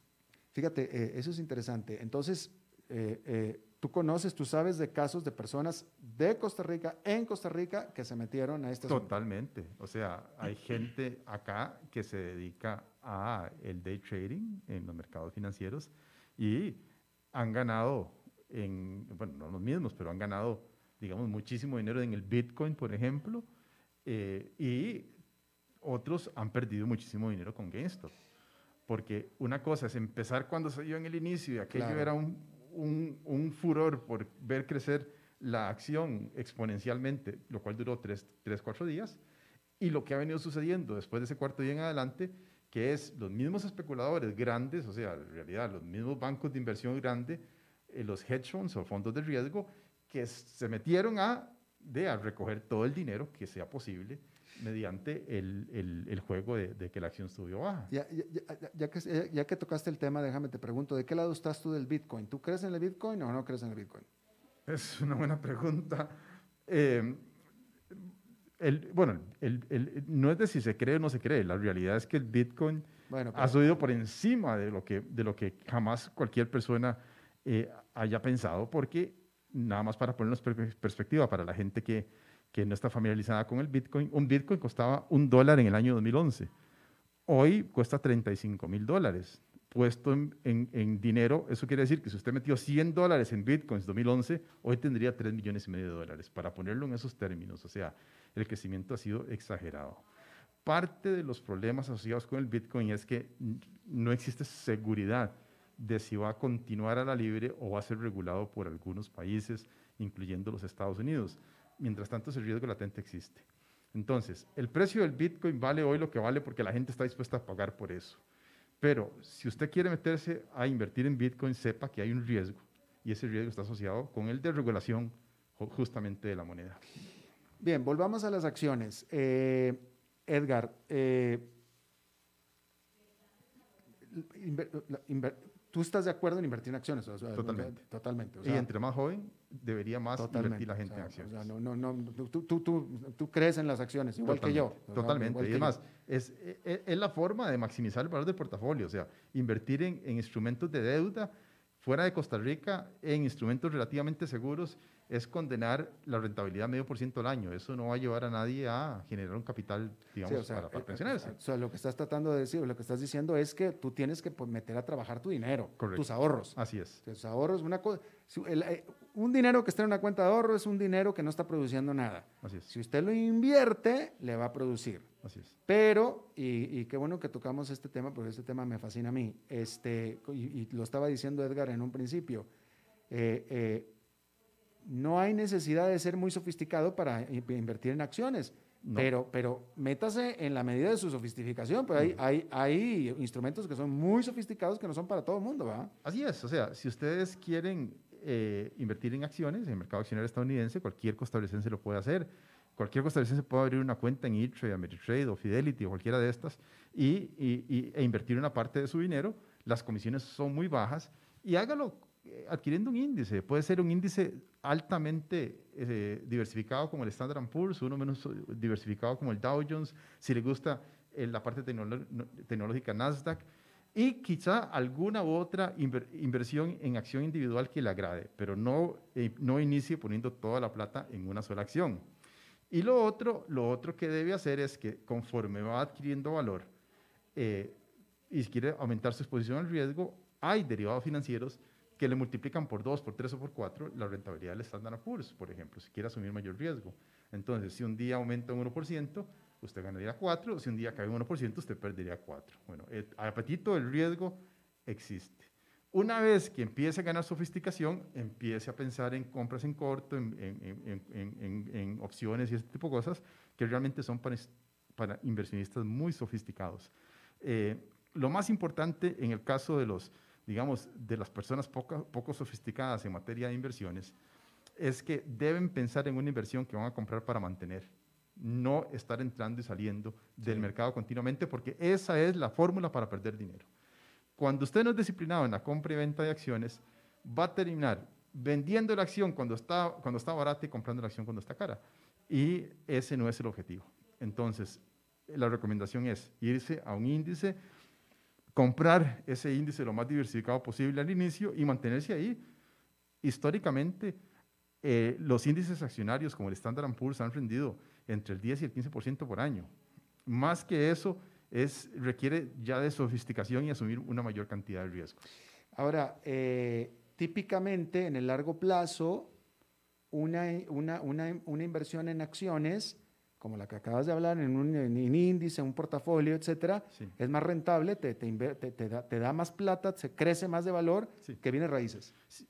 Fíjate, eh, eso es interesante. Entonces, eh, eh, tú conoces, tú sabes de casos de personas de Costa Rica, en Costa Rica, que se metieron a este Totalmente. O sea, hay gente acá que se dedica a el day trading en los mercados financieros y han ganado en, bueno, no los mismos, pero han ganado, digamos, muchísimo dinero en el Bitcoin, por ejemplo, eh, y otros han perdido muchísimo dinero con GameStop. Porque una cosa es empezar cuando dio en el inicio y aquello era un, un, un, furor por ver crecer la acción exponencialmente, lo cual duró tres, tres, cuatro días, Y lo que ha venido sucediendo después de ese cuarto día en adelante, que es los mismos especuladores grandes, o sea, en realidad los mismos bancos de inversión grandes, los hedge funds o fondos de riesgo, que se metieron a, de, a recoger todo el dinero que sea posible mediante el, el, el juego de, de, que la acción subió baja. Ya, ya, ya, que, ya que tocaste el tema, déjame te pregunto, ¿de qué lado estás tú del Bitcoin? ¿Tú crees en el Bitcoin o no crees en el Bitcoin? Es una buena pregunta. Eh, el, bueno, el, el, no es de si se cree o no se cree, la realidad es que el Bitcoin bueno, ha subido por encima de lo que, de lo que jamás cualquier persona eh, haya pensado, porque nada más para ponernos en perspectiva, para la gente que, que no está familiarizada con el Bitcoin, un Bitcoin costaba un dólar en el año 2011. Hoy cuesta 35 mil dólares. Puesto en, en, en, dinero, eso quiere decir que si usted metió 100 dólares en Bitcoins 2011, hoy tendría 3 millones y medio de dólares, para ponerlo en esos términos. O sea, el crecimiento ha sido exagerado. Parte de los problemas asociados con el Bitcoin es que no existe seguridad de si va a continuar a la libre o va a ser regulado por algunos países, incluyendo los Estados Unidos. Mientras tanto, ese riesgo latente existe. Entonces, el precio del Bitcoin vale hoy lo que vale porque la gente está dispuesta a pagar por eso. Pero si usted quiere meterse a invertir en Bitcoin, sepa que hay un riesgo y ese riesgo está asociado con el de regulación justamente de la moneda. Bien, volvamos a las acciones. Eh, Edgar, eh, ¿tú estás de acuerdo en invertir en acciones? totalmente. Totalmente. O sea, y entre más joven, debería más invertir la gente en acciones. O sea, no, no, no, tú, tú, tú, tú, crees en las acciones, igual que yo. Totalmente. Y además, es, es, es, la forma de maximizar el valor del portafolio. O sea, invertir en, en instrumentos de deuda fuera de Costa Rica en instrumentos relativamente seguros es condenar la rentabilidad medio por ciento al año. Eso no va a llevar a nadie a generar un capital, digamos, para, para, eh, pensionarse. O sea, lo que estás tratando de decir, lo que estás diciendo es que tú tienes que pues, meter a trabajar tu dinero, tus ahorros. Así es. Tus ahorros, una cosa, eh, un dinero que está en una cuenta de ahorro es un dinero que no está produciendo nada. Así es. Si usted lo invierte, le va a producir. Así es. Pero, y, y qué bueno que tocamos este tema, porque este tema me fascina a mí, este, y, y lo estaba diciendo Edgar en un principio, eh, eh, no hay necesidad de ser muy sofisticado para invertir en acciones. No. Pero, pero métase en la medida de su sofisticación, pues hay, hay, hay, instrumentos que son muy sofisticados que no son para todo el mundo, ¿verdad? Así es, o sea, si ustedes quieren eh, invertir en acciones, en el mercado accionario estadounidense, cualquier costarricense lo puede hacer. Cualquier costarricense puede abrir una cuenta en E-Trade, Ameritrade o Fidelity o cualquiera de estas y, e invertir una parte de su dinero. Las comisiones son muy bajas y hágalo eh, adquiriendo un índice. Puede ser un índice altamente eh, diversificado como el Standard Poor's, uno menos diversificado como el Dow Jones, si le gusta eh, la parte tecnológica Nasdaq, y quizá alguna u otra inver inversión en acción individual que le agrade, pero no, eh, no inicie poniendo toda la plata en una sola acción. Y lo otro, lo otro que debe hacer es que conforme va adquiriendo valor eh, y quiere aumentar su exposición al riesgo, hay derivados financieros que le multiplican por 2, por 3 o por 4 la rentabilidad del Standard Poor's, por ejemplo, si quiere asumir mayor riesgo. Entonces, si un día aumenta un 1%, usted ganaría 4, si un día cae un 1%, usted perdería 4. Bueno, el apetito del riesgo existe. Una vez que empiece a ganar sofisticación, empiece a pensar en compras en corto, en, en, en, en opciones y ese tipo de cosas, que realmente son para, para inversionistas muy sofisticados. Eh, lo más importante en el caso de los digamos, de las personas poco, poco sofisticadas en materia de inversiones, es que deben pensar en una inversión que van a comprar para mantener, no estar entrando y saliendo del sí. mercado continuamente, porque esa es la fórmula para perder dinero. Cuando usted no es disciplinado en la compra y venta de acciones, va a terminar vendiendo la acción cuando está, cuando está barata y comprando la acción cuando está cara. Y ese no es el objetivo. Entonces, la recomendación es irse a un índice comprar ese índice lo más diversificado posible al inicio y mantenerse ahí. Históricamente, eh, los índices accionarios como el Standard Poor's han rendido entre el 10 y el 15% por año. Más que eso, es, requiere ya de sofisticación y asumir una mayor cantidad de riesgos. Ahora, eh, típicamente en el largo plazo, una, una, una, una inversión en acciones como la que acabas de hablar, en un en índice, un portafolio, etcétera, sí. es más rentable, te, te, te, te, da, te da más plata, se crece más de valor sí. que bienes raíces. Sí.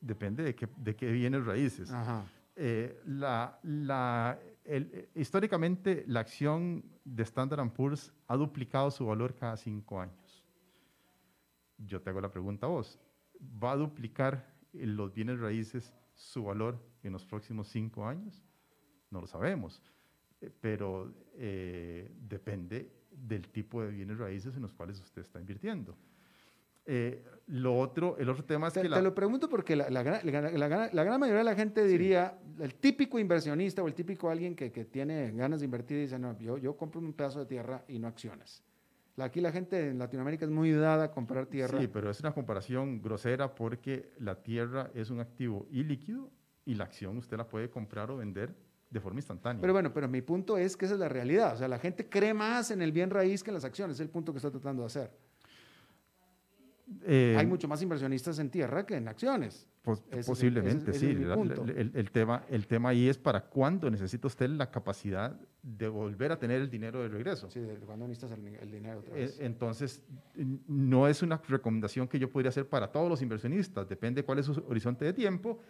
Depende de qué, de qué bienes raíces. Ajá. Eh, la, la, históricamente la acción de Standard Poor's ha duplicado su valor cada cinco años. Yo te hago la pregunta a vos, ¿va a duplicar eh, los bienes raíces su valor en los próximos cinco años? No lo sabemos, eh, pero eh, depende del tipo de bienes raíces en los cuales usted está invirtiendo. Eh, lo otro, el otro tema es Te, que te la- lo pregunto porque la, la gran- la gran- mayoría de la gente diría, el típico inversionista o el típico alguien que, que tiene ganas de invertir dice, no, yo, yo compro un pedazo de tierra y no acciones. Aquí la gente en Latinoamérica es muy dada a comprar tierra. Sí, pero es una comparación grosera porque la tierra es un activo ilíquido y la acción usted la puede comprar o vender de forma instantánea. Pero bueno, pero mi punto es que esa es la realidad. O sea, la gente cree más en el bien raíz que en las acciones. Es el punto que estoy tratando de hacer. Eh, Hay mucho más inversionistas en tierra que en acciones. pos- ese es el- posiblemente, ese es- sí. ese punto. la- el, el tema, el tema ahí es para cuándo necesita usted la capacidad de volver a tener el dinero de regreso. Sí, de cuando necesitas el, el dinero otra Eh, vez. Entonces, no es una recomendación que yo podría hacer para todos los inversionistas. Depende cuál es su horizonte de tiempo,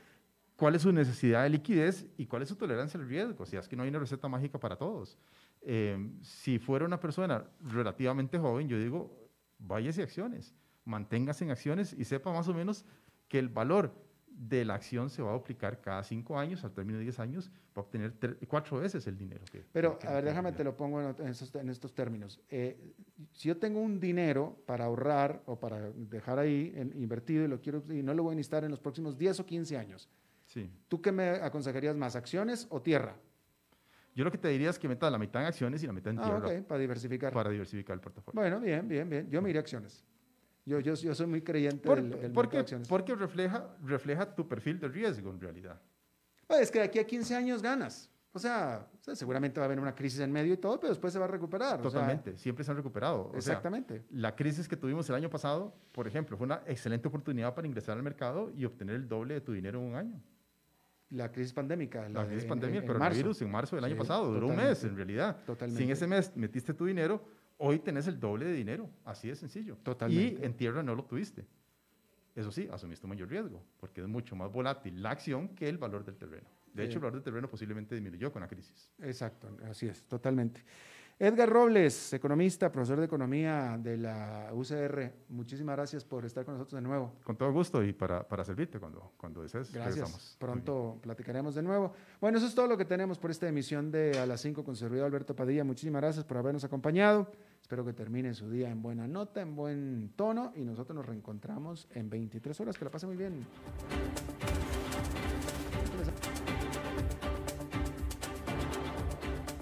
cuál es su necesidad de liquidez y cuál es su tolerancia al riesgo. O sea, es que no hay una receta mágica para todos. Eh, si fuera una persona relativamente joven, yo digo, váyase a acciones, manténgase en acciones y sepa más o menos que el valor de la acción se va a duplicar cada cinco años, al término de 10 años, va a obtener cuatro veces el dinero. que- Pero, que- a ver, déjame, te lo pongo en, estos, términos. Eh, si yo tengo un dinero para ahorrar o para dejar ahí en- invertido y, lo quiero, y no lo voy a necesitar en los próximos 10 o 15 años, Sí. ¿tú qué me aconsejarías más, acciones o tierra? Yo lo que te diría es que metas la mitad en acciones y la mitad en Ah, tierra ok, para diversificar. para diversificar el portafolio. Bueno, bien, bien, bien. Yo me iría a acciones. Yo, yo, yo soy muy creyente Por- del, del porque de porque refleja, refleja tu perfil de riesgo en realidad. Pues, es que de aquí a 15 años ganas. O sea, o sea, seguramente va a haber una crisis en medio y todo, pero después se va a recuperar. o sea, Totalmente, siempre se han recuperado. O sea, exactamente. la crisis que tuvimos el año pasado, por ejemplo, fue una excelente oportunidad para ingresar al mercado y obtener el doble de tu dinero en un año. la crisis pandémica. La de- crisis pandemia, en- el coronavirus en marzo del año Sí, pasado, duró un mes totalmente. en realidad. Totalmente. Si en ese mes metiste tu dinero, hoy tenés el doble de dinero, así de sencillo. Totalmente. Y en tierra no lo tuviste. Eso sí, asumiste mayor riesgo, porque es mucho más volátil la acción que el valor del terreno. De hecho, el valor del terreno posiblemente disminuyó con la crisis. Exacto, así es, totalmente. Edgar Robles, economista, profesor de economía de la UCR, muchísimas gracias por estar con nosotros de nuevo. Con todo gusto y para, para servirte cuando, cuando desees. Gracias. regresamos. Pronto platicaremos de nuevo. Bueno, eso es todo lo que tenemos por esta emisión de A las 5 con su servidor Alberto Padilla. Muchísimas gracias por habernos acompañado. Espero que termine su día en buena nota, en buen tono y nosotros nos reencontramos en 23 horas. Que la pase muy bien.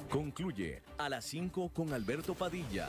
Concluye a las 5 con Alberto Padilla.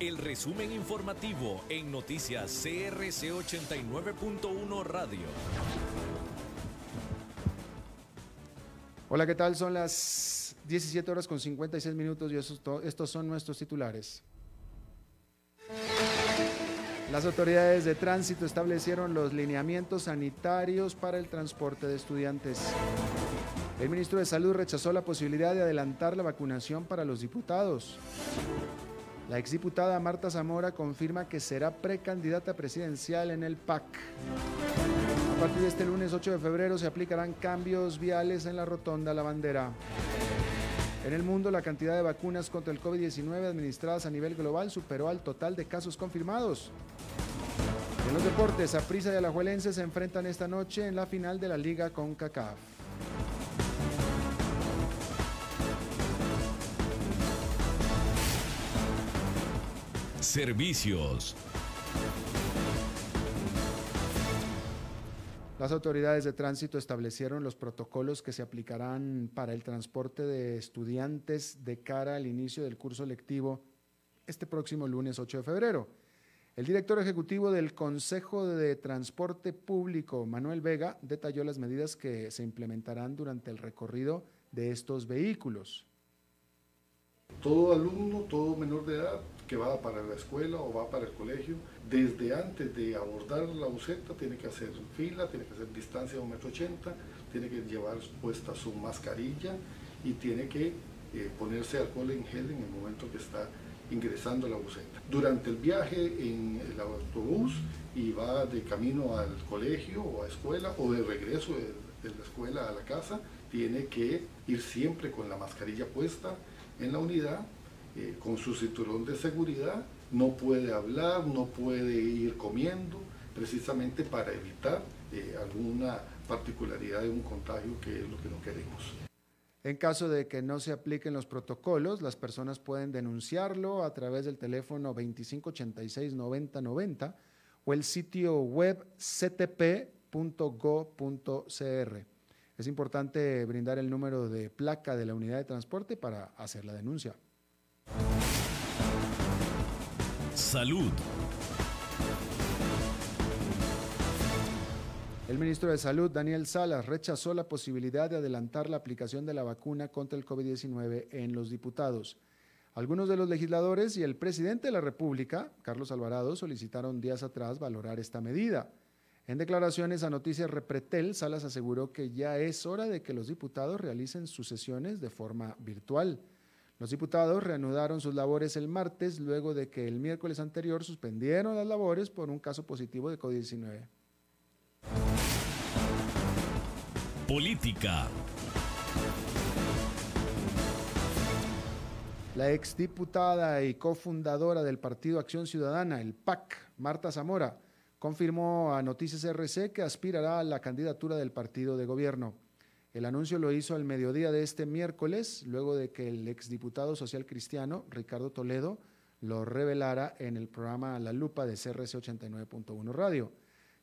El resumen informativo en noticias CRC 89.1 Radio. Hola, ¿qué tal? Son las 17 horas con 56 minutos y estos son nuestros titulares. Las autoridades de tránsito establecieron los lineamientos sanitarios para el transporte de estudiantes. El ministro de Salud rechazó la posibilidad de adelantar la vacunación para los diputados. La exdiputada Marta Zamora confirma que será precandidata presidencial en el PAC. A partir de este lunes 8 de febrero se aplicarán cambios viales en la rotonda La Bandera. En el mundo, la cantidad de vacunas contra el COVID-19 administradas a nivel global superó al total de casos confirmados. En los deportes, Aprisa y Alajuelense se enfrentan esta noche en la final de la Liga con CACAF. Servicios. Las autoridades de tránsito establecieron los protocolos que se aplicarán para el transporte de estudiantes de cara al inicio del curso lectivo este próximo lunes 8 de febrero. El director ejecutivo del Consejo de Transporte Público, Manuel Vega, detalló las medidas que se implementarán durante el recorrido de estos vehículos. Todo alumno, todo menor de edad que va para la escuela o va para el colegio, desde antes de abordar la buseta tiene que hacer fila, tiene que hacer distancia de un metro ochenta, tiene que llevar puesta su mascarilla y tiene que eh, ponerse alcohol en gel en el momento que está ingresando a la buseta. Durante el viaje en el autobús y va de camino al colegio o a escuela o de regreso de, la escuela a la casa, tiene que ir siempre con la mascarilla puesta en la unidad, eh, con su cinturón de seguridad, no puede hablar, no puede ir comiendo, precisamente para evitar eh, alguna particularidad de un contagio que es lo que no queremos. En caso de que no se apliquen los protocolos, las personas pueden denunciarlo a través del teléfono 2586-9090 o el sitio web ctp.go.cr. Es importante brindar el número de placa de la unidad de transporte para hacer la denuncia. Salud. El ministro de Salud, Daniel Salas, rechazó la posibilidad de adelantar la aplicación de la vacuna contra el COVID-19 en los diputados. Algunos de los legisladores y el presidente de la República, Carlos Alvarado, solicitaron días atrás valorar esta medida. En declaraciones a Noticias Repretel, Salas aseguró que ya es hora de que los diputados realicen sus sesiones de forma virtual. Los diputados reanudaron sus labores el martes luego de que el miércoles anterior suspendieron las labores por un caso positivo de COVID-19. Política. La exdiputada y cofundadora del Partido Acción Ciudadana, el PAC, Marta Zamora, confirmó a Noticias RC que aspirará a la candidatura del partido de gobierno. El anuncio lo hizo al mediodía de este miércoles, luego de que el exdiputado social cristiano, Ricardo Toledo, lo revelara en el programa La Lupa de CRC 89.1 Radio.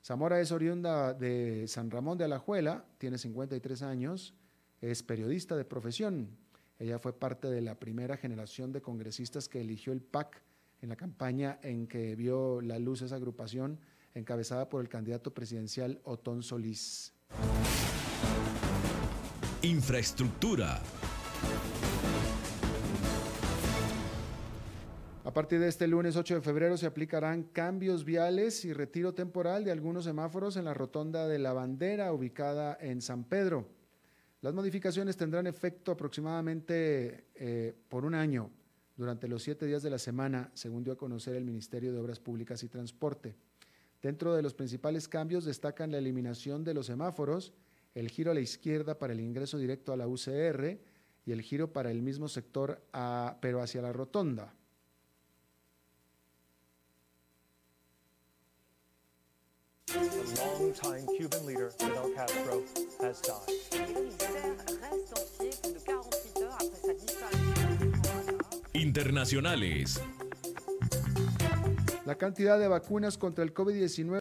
Zamora es oriunda de San Ramón de Alajuela, tiene 53 años, es periodista de profesión. Ella fue parte de la primera generación de congresistas que eligió el PAC en la campaña en que vio la luz esa agrupación encabezada por el candidato presidencial Otón Solís. Infraestructura. A partir de este lunes 8 de febrero se aplicarán cambios viales y retiro temporal de algunos semáforos en la rotonda de la bandera ubicada en San Pedro. Las modificaciones tendrán efecto aproximadamente eh, por un año durante los siete días de la semana, según dio a conocer el Ministerio de Obras Públicas y Transporte. Dentro de los principales cambios destacan la eliminación de los semáforos, el giro a la izquierda para el ingreso directo a la UCR y el giro para el mismo sector, pero hacia la rotonda. Internacionales. La cantidad de vacunas contra el COVID-19